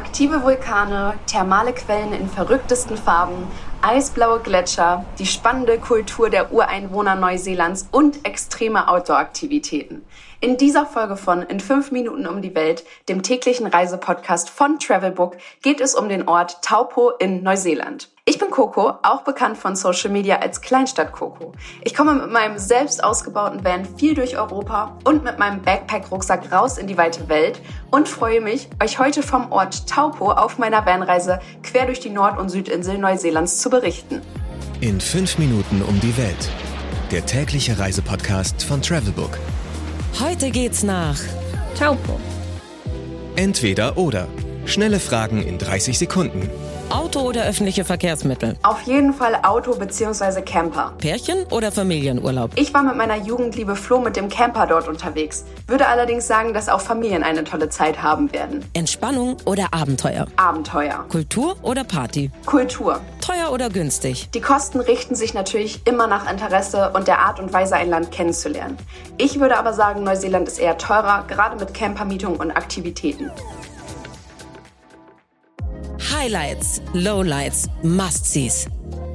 Aktive Vulkane, thermale Quellen in verrücktesten Farben, eisblaue Gletscher, die spannende Kultur der Ureinwohner Neuseelands und extreme Outdoor-Aktivitäten. In dieser Folge von In 5 Minuten um die Welt, dem täglichen Reisepodcast von Travelbook, geht es um den Ort Taupo in Neuseeland. Ich bin Coco, auch bekannt von Social Media als Kleinstadt Coco. Ich komme mit meinem selbst ausgebauten Van viel durch Europa und mit meinem Backpack-Rucksack raus in die weite Welt und freue mich, euch heute vom Ort Taupo auf meiner Vanreise quer durch die Nord- und Südinsel Neuseelands zu berichten. In 5 Minuten um die Welt. Der tägliche Reisepodcast von Travelbook. Heute geht's nach Taupo. Entweder oder. Schnelle Fragen in 30 Sekunden. Auto oder öffentliche Verkehrsmittel? Auf jeden Fall Auto bzw. Camper. Pärchen oder Familienurlaub? Ich war mit meiner Jugendliebe Flo mit dem Camper dort unterwegs, würde allerdings sagen, dass auch Familien eine tolle Zeit haben werden. Entspannung oder Abenteuer? Abenteuer. Kultur oder Party? Kultur. Teuer oder günstig? Die Kosten richten sich natürlich immer nach Interesse und der Art und Weise, ein Land kennenzulernen. Ich würde aber sagen, Neuseeland ist eher teurer, gerade mit Campermietung und Aktivitäten. Highlights, Lowlights, Must-Sees.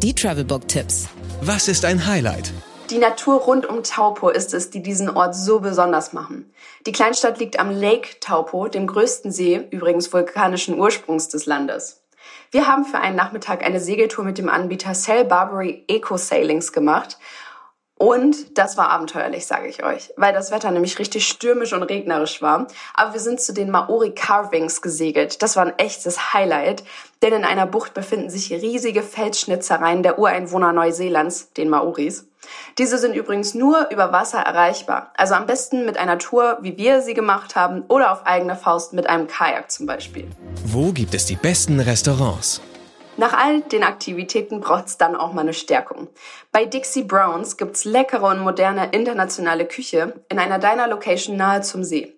Die Travelbook-Tipps. Was ist ein Highlight? Die Natur rund um Taupo ist es, die diesen Ort so besonders machen. Die Kleinstadt liegt am Lake Taupo, dem größten See, übrigens vulkanischen Ursprungs des Landes. Wir haben für einen Nachmittag eine Segeltour mit dem Anbieter Cell Barbary Eco Sailings gemacht und das war abenteuerlich, sage ich euch, weil das Wetter nämlich richtig stürmisch und regnerisch war. Aber wir sind zu den Maori Carvings gesegelt. Das war ein echtes Highlight, denn in einer Bucht befinden sich riesige Felsschnitzereien der Ureinwohner Neuseelands, den Maoris. Diese sind übrigens nur über Wasser erreichbar. Also am besten mit einer Tour, wie wir sie gemacht haben, oder auf eigene Faust mit einem Kajak zum Beispiel. Wo gibt es die besten Restaurants? Nach all den Aktivitäten braucht's dann auch mal eine Stärkung. Bei Dixie Browns gibt's leckere und moderne internationale Küche in einer Diner Location nahe zum See.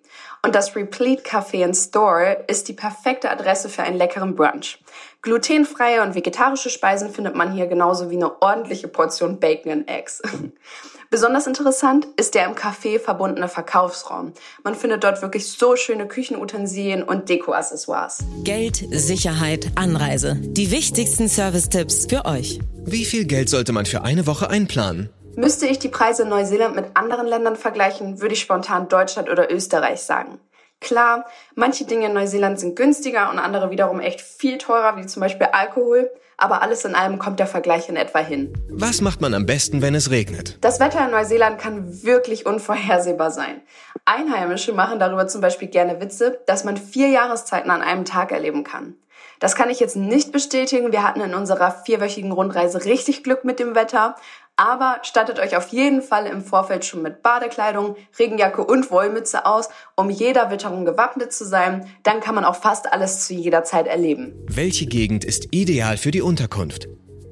Und das Replete Café and Store ist die perfekte Adresse für einen leckeren Brunch. Glutenfreie und vegetarische Speisen findet man hier genauso wie eine ordentliche Portion Bacon and Eggs. Besonders interessant ist der im Café verbundene Verkaufsraum. Man findet dort wirklich so schöne Küchenutensilien und Dekoaccessoires. Geld, Sicherheit, Anreise. Die wichtigsten Service-Tipps für euch. Wie viel Geld sollte man für eine Woche einplanen? Müsste ich die Preise in Neuseeland mit anderen Ländern vergleichen, würde ich spontan Deutschland oder Österreich sagen. Klar, manche Dinge in Neuseeland sind günstiger und andere wiederum echt viel teurer, wie zum Beispiel Alkohol aber alles in allem kommt der Vergleich in etwa hin. Was macht man am besten, wenn es regnet? Das Wetter in Neuseeland kann wirklich unvorhersehbar sein. Einheimische machen darüber zum Beispiel gerne Witze, dass man vier Jahreszeiten an einem Tag erleben kann. Das kann ich jetzt nicht bestätigen. Wir hatten in unserer vierwöchigen Rundreise richtig Glück mit dem Wetter. Aber stattet euch auf jeden Fall im Vorfeld schon mit Badekleidung, Regenjacke und Wollmütze aus, um jeder Witterung gewappnet zu sein. Dann kann man auch fast alles zu jeder Zeit erleben. Welche Gegend ist ideal für die Unterkunft?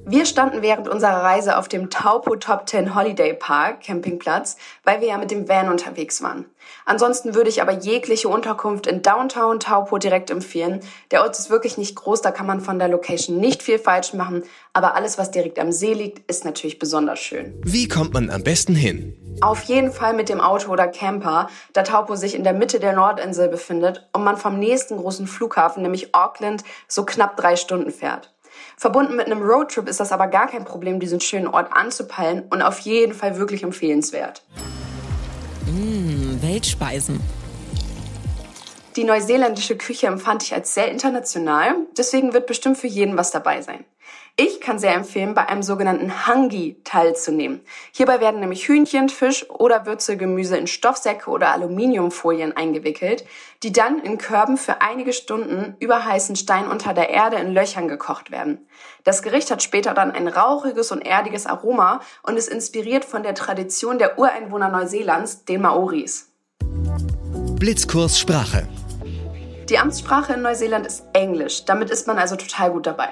Wir standen während unserer Reise auf dem Taupo Top 10 Holiday Park Campingplatz, weil wir ja mit dem Van unterwegs waren. Ansonsten würde ich aber jegliche Unterkunft in Downtown Taupo direkt empfehlen. Der Ort ist wirklich nicht groß, da kann man von der Location nicht viel falsch machen, aber alles, was direkt am See liegt, ist natürlich besonders schön. Wie kommt man am besten hin? Auf jeden Fall mit dem Auto oder Camper, da Taupo sich in der Mitte der Nordinsel befindet und man vom nächsten großen Flughafen, nämlich Auckland, so knapp drei Stunden fährt. Verbunden mit einem Roadtrip ist das aber gar kein Problem, diesen schönen Ort anzupeilen und auf jeden Fall wirklich empfehlenswert. Mmh, Weltspeisen. Die neuseeländische Küche empfand ich als sehr international, deswegen wird bestimmt für jeden was dabei sein. Ich kann sehr empfehlen, bei einem sogenannten Hangi teilzunehmen. Hierbei werden nämlich Hühnchen, Fisch oder Würzelgemüse in Stoffsäcke oder Aluminiumfolien eingewickelt, die dann in Körben für einige Stunden über heißen Stein unter der Erde in Löchern gekocht werden. Das Gericht hat später dann ein rauchiges und erdiges Aroma und ist inspiriert von der Tradition der Ureinwohner Neuseelands, den Maoris. Blitzkurs Sprache. Die Amtssprache in Neuseeland ist Englisch, damit ist man also total gut dabei.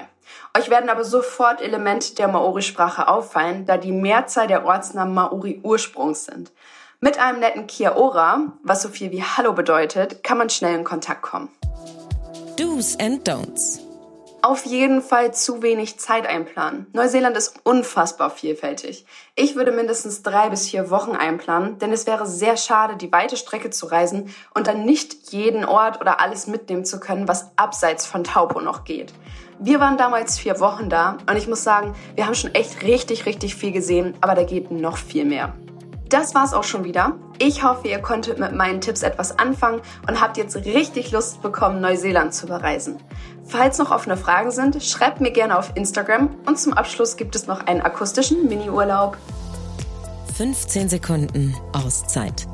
Euch werden aber sofort Elemente der Maori-Sprache auffallen, da die Mehrzahl der Ortsnamen Maori-Ursprungs sind. Mit einem netten Kia Ora, was so viel wie Hallo bedeutet, kann man schnell in Kontakt kommen. Do's and Don'ts. Auf jeden Fall zu wenig Zeit einplanen. Neuseeland ist unfassbar vielfältig. Ich würde mindestens drei bis vier Wochen einplanen, denn es wäre sehr schade, die weite Strecke zu reisen und dann nicht jeden Ort oder alles mitnehmen zu können, was abseits von Taupo noch geht. Wir waren damals vier Wochen da und ich muss sagen, wir haben schon echt richtig, richtig viel gesehen, aber da geht noch viel mehr. Das war's auch schon wieder. Ich hoffe, ihr konntet mit meinen Tipps etwas anfangen und habt jetzt richtig Lust bekommen, Neuseeland zu bereisen. Falls noch offene Fragen sind, schreibt mir gerne auf Instagram und zum Abschluss gibt es noch einen akustischen Mini-Urlaub. 15 Sekunden Auszeit